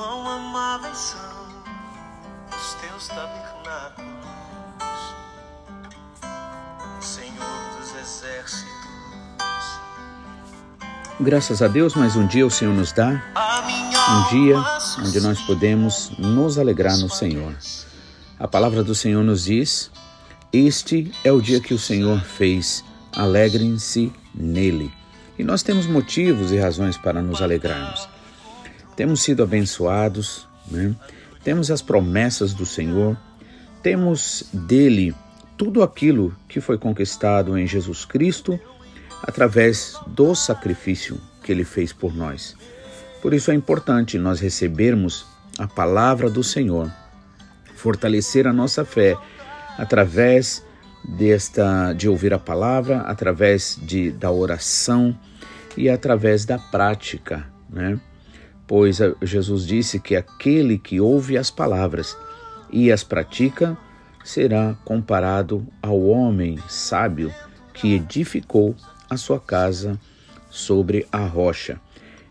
Quão amáveis são os teus tabernáculos, Senhor dos exércitos. Graças a Deus, mais um dia o Senhor nos dá, um dia onde nós podemos nos alegrar no Senhor. A palavra do Senhor nos diz: Este é o dia que o Senhor fez, alegrem-se nele. E nós temos motivos e razões para nos alegrarmos. Temos sido abençoados, né? temos as promessas do Senhor, temos dele tudo aquilo que foi conquistado em Jesus Cristo através do sacrifício que ele fez por nós. Por isso é importante nós recebermos a palavra do Senhor, fortalecer a nossa fé através desta de ouvir a palavra, através de da oração e através da prática, né? Pois Jesus disse que aquele que ouve as palavras e as pratica será comparado ao homem sábio que edificou a sua casa sobre a rocha.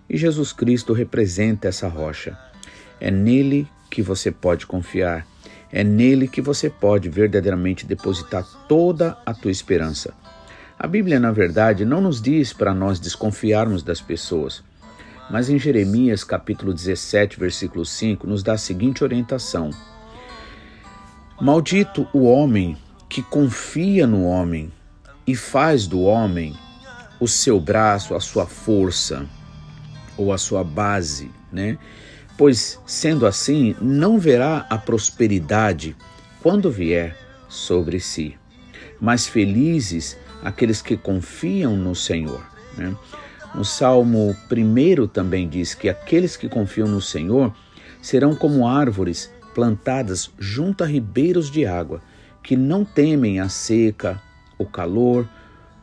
E Jesus Cristo representa essa rocha. É nele que você pode confiar. É nele que você pode verdadeiramente depositar toda a tua esperança. A Bíblia, na verdade, não nos diz para nós desconfiarmos das pessoas. Mas em Jeremias capítulo 17, versículo 5, nos dá a seguinte orientação: Maldito o homem que confia no homem e faz do homem o seu braço, a sua força ou a sua base, né? Pois sendo assim, não verá a prosperidade quando vier sobre si. Mas felizes aqueles que confiam no Senhor, né? No Salmo 1 também diz que aqueles que confiam no Senhor serão como árvores plantadas junto a ribeiros de água, que não temem a seca, o calor,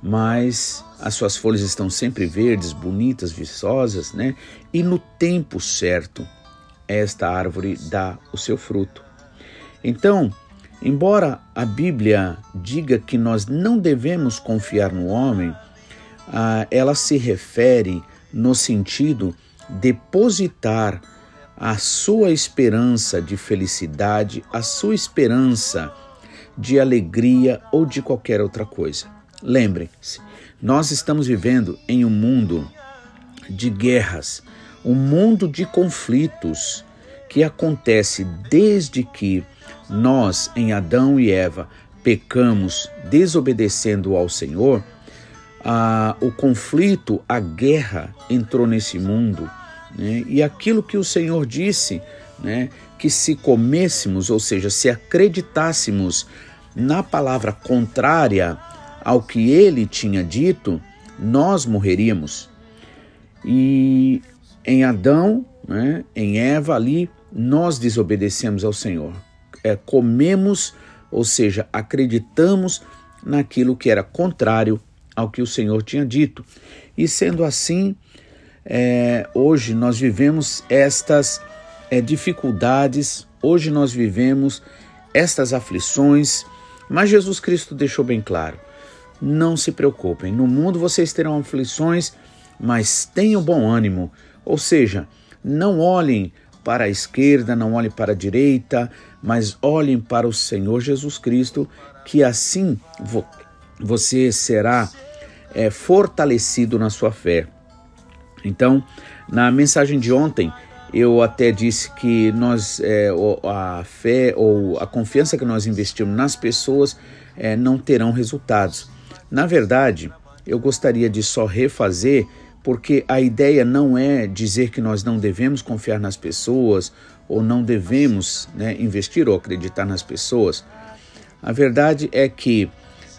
mas as suas folhas estão sempre verdes, bonitas, viçosas, né? E no tempo certo, esta árvore dá o seu fruto. Então, embora a Bíblia diga que nós não devemos confiar no homem, ah, ela se refere no sentido depositar a sua esperança de felicidade, a sua esperança de alegria ou de qualquer outra coisa. Lembrem-se, nós estamos vivendo em um mundo de guerras, um mundo de conflitos que acontece desde que nós, em Adão e Eva, pecamos desobedecendo ao Senhor a, o conflito, a guerra entrou nesse mundo. Né? E aquilo que o Senhor disse, né? que se comêssemos, ou seja, se acreditássemos na palavra contrária ao que ele tinha dito, nós morreríamos. E em Adão, né, em Eva ali, nós desobedecemos ao Senhor. É, comemos, ou seja, acreditamos naquilo que era contrário ao que o Senhor tinha dito. E sendo assim, é, hoje nós vivemos estas é, dificuldades, hoje nós vivemos estas aflições, mas Jesus Cristo deixou bem claro: não se preocupem, no mundo vocês terão aflições, mas tenham bom ânimo, ou seja, não olhem para a esquerda, não olhem para a direita, mas olhem para o Senhor Jesus Cristo, que assim você será é, fortalecido na sua fé. Então, na mensagem de ontem, eu até disse que nós, é, a fé ou a confiança que nós investimos nas pessoas é, não terão resultados. Na verdade, eu gostaria de só refazer, porque a ideia não é dizer que nós não devemos confiar nas pessoas ou não devemos né, investir ou acreditar nas pessoas. A verdade é que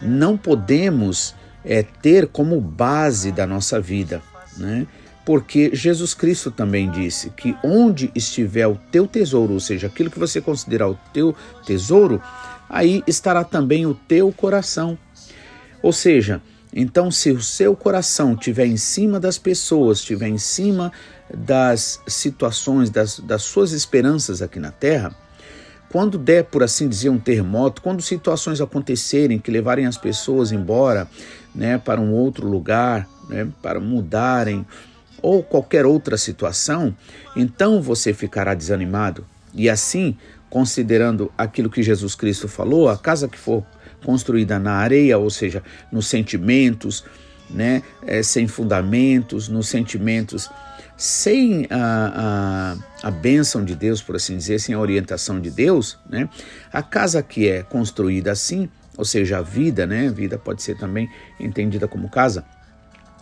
não podemos é, ter como base da nossa vida, né? Porque Jesus Cristo também disse que onde estiver o teu tesouro, ou seja, aquilo que você considerar o teu tesouro, aí estará também o teu coração. Ou seja, então se o seu coração estiver em cima das pessoas, estiver em cima das situações, das, das suas esperanças aqui na terra, quando der, por assim dizer, um terremoto, quando situações acontecerem que levarem as pessoas embora né, para um outro lugar, né, para mudarem ou qualquer outra situação, então você ficará desanimado. E assim, considerando aquilo que Jesus Cristo falou, a casa que for construída na areia, ou seja, nos sentimentos, né, é, sem fundamentos, nos sentimentos, sem a, a, a bênção de Deus, por assim dizer, sem a orientação de Deus, né, a casa que é construída assim, ou seja, a vida, né, vida pode ser também entendida como casa,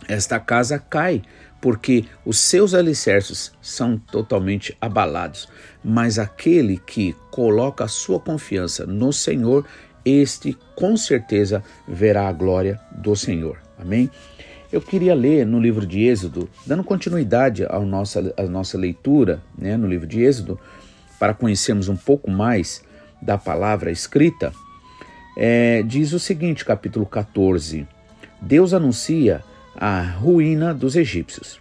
esta casa cai, porque os seus alicerces são totalmente abalados. Mas aquele que coloca a sua confiança no Senhor, este com certeza verá a glória do Senhor. Amém? Eu queria ler no livro de Êxodo, dando continuidade à nossa, à nossa leitura né, no livro de Êxodo, para conhecermos um pouco mais da palavra escrita, é, diz o seguinte, capítulo 14: Deus anuncia a ruína dos egípcios.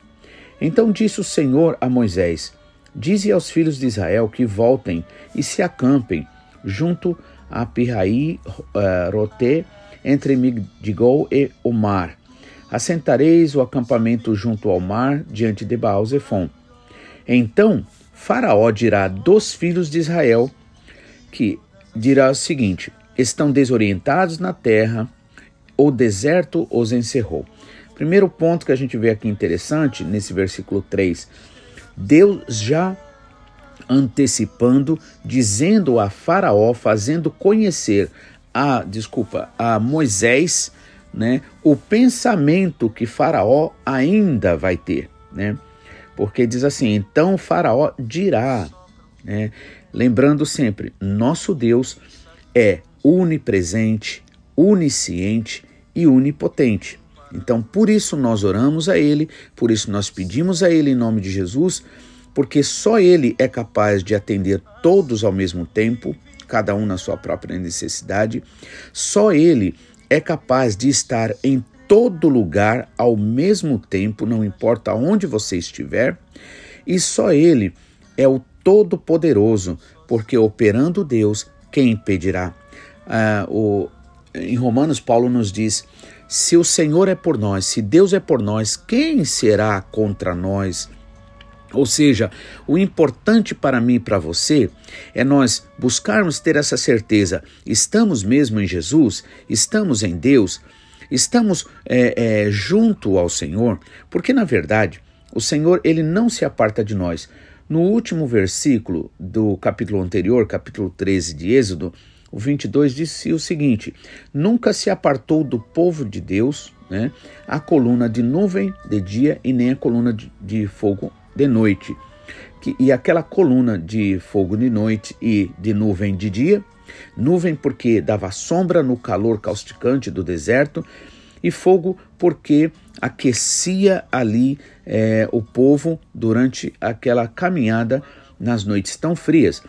Então disse o Senhor a Moisés: Dize aos filhos de Israel que voltem e se acampem junto a Pirraí uh, Roté, entre Migdigol e o mar. Assentareis o acampamento junto ao mar, diante de Baal Zephon. Então Faraó dirá dos filhos de Israel, que dirá o seguinte: estão desorientados na terra, o deserto os encerrou. Primeiro ponto que a gente vê aqui interessante nesse versículo 3, Deus já antecipando, dizendo a Faraó, fazendo conhecer a, desculpa, a Moisés, né, o pensamento que Faraó ainda vai ter, né? Porque diz assim: "Então Faraó dirá", né? Lembrando sempre, nosso Deus é onipresente, onisciente e onipotente. Então, por isso nós oramos a Ele, por isso nós pedimos a Ele em nome de Jesus, porque só Ele é capaz de atender todos ao mesmo tempo, cada um na sua própria necessidade. Só Ele é capaz de estar em todo lugar ao mesmo tempo, não importa onde você estiver. E só Ele é o Todo-Poderoso, porque operando Deus, quem impedirá? Ah, o, em Romanos, Paulo nos diz se o Senhor é por nós, se Deus é por nós, quem será contra nós? Ou seja, o importante para mim e para você é nós buscarmos ter essa certeza: estamos mesmo em Jesus, estamos em Deus, estamos é, é, junto ao Senhor, porque na verdade o Senhor ele não se aparta de nós. No último versículo do capítulo anterior, capítulo 13 de Êxodo, o 22 disse o seguinte: Nunca se apartou do povo de Deus né, a coluna de nuvem de dia e nem a coluna de, de fogo de noite. Que, e aquela coluna de fogo de noite e de nuvem de dia, nuvem porque dava sombra no calor causticante do deserto, e fogo porque aquecia ali é, o povo durante aquela caminhada nas noites tão frias.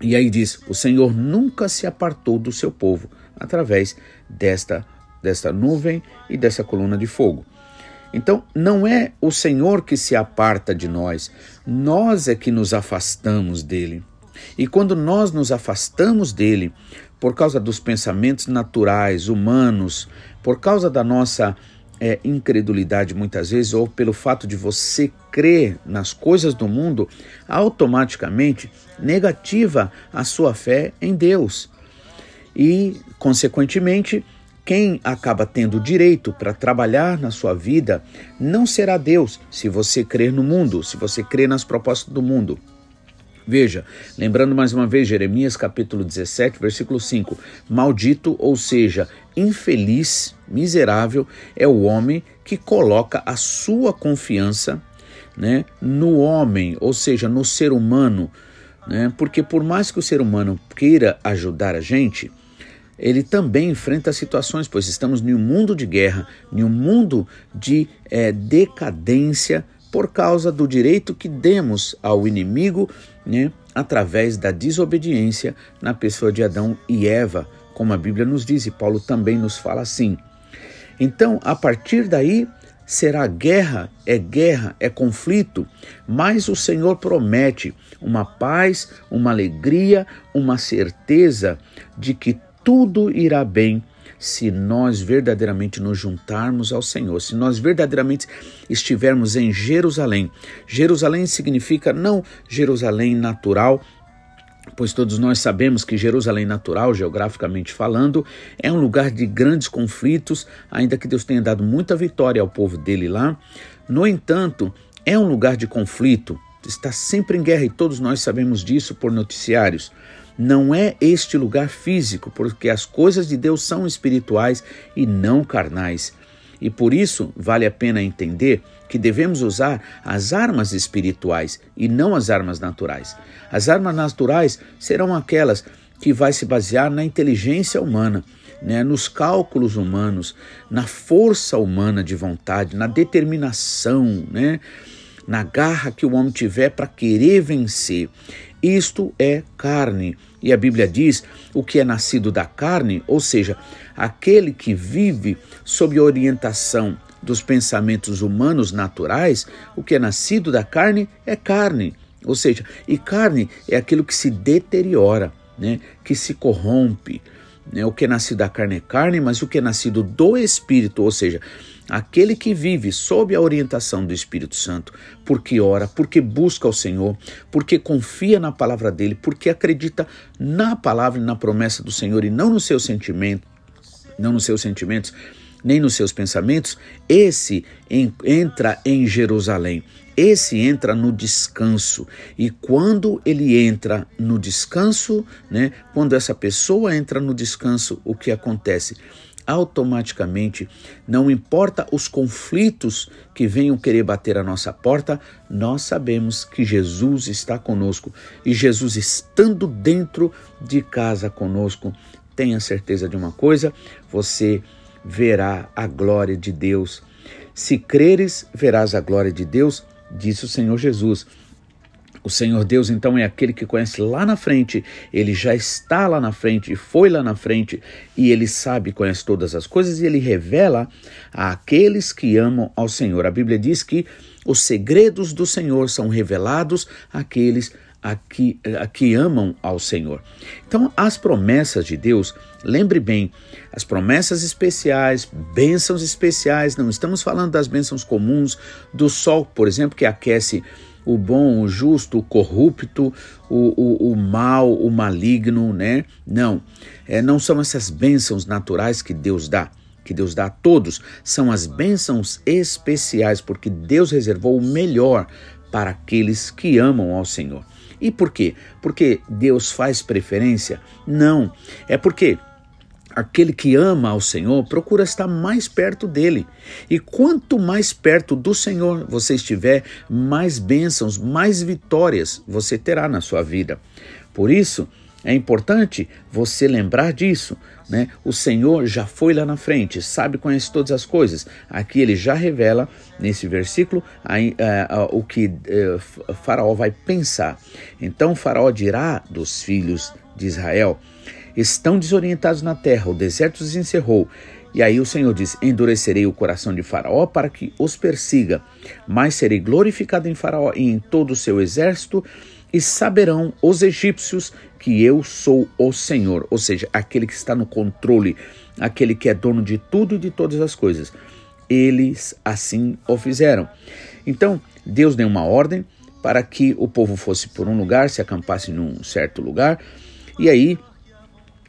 E aí diz: o Senhor nunca se apartou do seu povo através desta, desta nuvem e dessa coluna de fogo. Então, não é o Senhor que se aparta de nós, nós é que nos afastamos dele. E quando nós nos afastamos dele, por causa dos pensamentos naturais, humanos, por causa da nossa é, incredulidade muitas vezes, ou pelo fato de você crer nas coisas do mundo, automaticamente negativa a sua fé em Deus. E, consequentemente, quem acaba tendo direito para trabalhar na sua vida não será Deus, se você crer no mundo, se você crer nas propostas do mundo. Veja, lembrando mais uma vez Jeremias capítulo 17, versículo 5: Maldito, ou seja, infeliz, miserável é o homem que coloca a sua confiança né, no homem, ou seja, no ser humano, né? Porque por mais que o ser humano queira ajudar a gente, ele também enfrenta situações, pois estamos em um mundo de guerra, em um mundo de é, decadência por causa do direito que demos ao inimigo né, através da desobediência na pessoa de Adão e Eva, como a Bíblia nos diz, e Paulo também nos fala assim. Então, a partir daí, será guerra, é guerra, é conflito, mas o Senhor promete uma paz, uma alegria, uma certeza de que tudo irá bem se nós verdadeiramente nos juntarmos ao Senhor, se nós verdadeiramente estivermos em Jerusalém. Jerusalém significa não Jerusalém natural, pois todos nós sabemos que Jerusalém natural, geograficamente falando, é um lugar de grandes conflitos, ainda que Deus tenha dado muita vitória ao povo dele lá. No entanto, é um lugar de conflito, está sempre em guerra e todos nós sabemos disso por noticiários. Não é este lugar físico, porque as coisas de Deus são espirituais e não carnais. E por isso vale a pena entender que devemos usar as armas espirituais e não as armas naturais. As armas naturais serão aquelas que vai se basear na inteligência humana, né, nos cálculos humanos, na força humana de vontade, na determinação, né, na garra que o homem tiver para querer vencer. Isto é carne. E a Bíblia diz: o que é nascido da carne, ou seja, aquele que vive sob orientação dos pensamentos humanos naturais, o que é nascido da carne é carne. Ou seja, e carne é aquilo que se deteriora, né? que se corrompe. Né? O que é nascido da carne é carne, mas o que é nascido do Espírito, ou seja, aquele que vive sob a orientação do Espírito Santo, porque ora, porque busca o Senhor, porque confia na palavra dele, porque acredita na palavra e na promessa do Senhor e não no seu sentimento, não nos seus sentimentos, nem nos seus pensamentos, esse entra em Jerusalém. Esse entra no descanso. E quando ele entra no descanso, né, quando essa pessoa entra no descanso, o que acontece? automaticamente, não importa os conflitos que venham querer bater a nossa porta, nós sabemos que Jesus está conosco e Jesus estando dentro de casa conosco, tenha certeza de uma coisa, você verá a glória de Deus. Se creres, verás a glória de Deus, disse o Senhor Jesus. O Senhor Deus, então, é aquele que conhece lá na frente, ele já está lá na frente, foi lá na frente, e ele sabe, conhece todas as coisas, e ele revela àqueles que amam ao Senhor. A Bíblia diz que os segredos do Senhor são revelados àqueles que a que, a que amam ao Senhor. Então, as promessas de Deus, lembre bem, as promessas especiais, bênçãos especiais, não estamos falando das bênçãos comuns, do sol, por exemplo, que aquece o bom, o justo, o corrupto, o, o, o mal, o maligno, né? Não, é, não são essas bênçãos naturais que Deus dá que Deus dá a todos, são as bênçãos especiais, porque Deus reservou o melhor para aqueles que amam ao Senhor. E por quê? Porque Deus faz preferência? Não. É porque aquele que ama ao Senhor procura estar mais perto dele. E quanto mais perto do Senhor você estiver, mais bênçãos, mais vitórias você terá na sua vida. Por isso, é importante você lembrar disso. Né? O Senhor já foi lá na frente, sabe, conhece todas as coisas. Aqui ele já revela, nesse versículo, a, a, a, o que eh, Faraó vai pensar. Então, Faraó dirá dos filhos de Israel: Estão desorientados na terra, o deserto os encerrou. E aí o Senhor diz: Endurecerei o coração de Faraó para que os persiga, mas serei glorificado em Faraó e em todo o seu exército e saberão os egípcios que eu sou o Senhor, ou seja, aquele que está no controle, aquele que é dono de tudo e de todas as coisas. Eles assim o fizeram. Então, Deus deu uma ordem para que o povo fosse por um lugar, se acampasse num certo lugar, e aí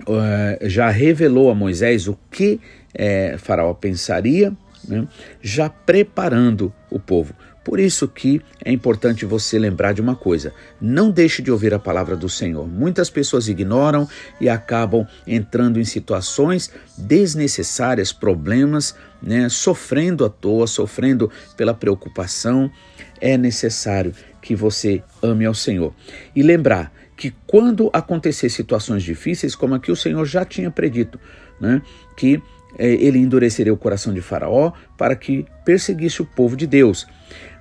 uh, já revelou a Moisés o que uh, Faraó pensaria, né, já preparando o povo. Por isso que é importante você lembrar de uma coisa: não deixe de ouvir a palavra do Senhor. Muitas pessoas ignoram e acabam entrando em situações desnecessárias, problemas, né, sofrendo à toa, sofrendo pela preocupação. É necessário que você ame ao Senhor. E lembrar que quando acontecer situações difíceis, como aqui o Senhor já tinha predito, né, que é, ele endureceria o coração de Faraó para que perseguisse o povo de Deus.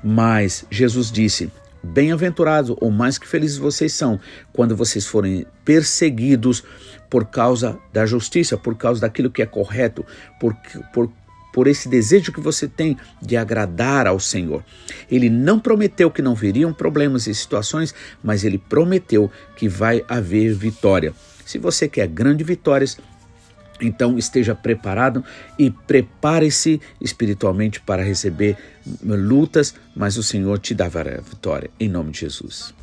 Mas Jesus disse: Bem-aventurados ou mais que felizes vocês são quando vocês forem perseguidos por causa da justiça, por causa daquilo que é correto, por, por, por esse desejo que você tem de agradar ao Senhor. Ele não prometeu que não viriam problemas e situações, mas ele prometeu que vai haver vitória. Se você quer grandes vitórias, Então esteja preparado e prepare-se espiritualmente para receber lutas, mas o Senhor te dará vitória, em nome de Jesus.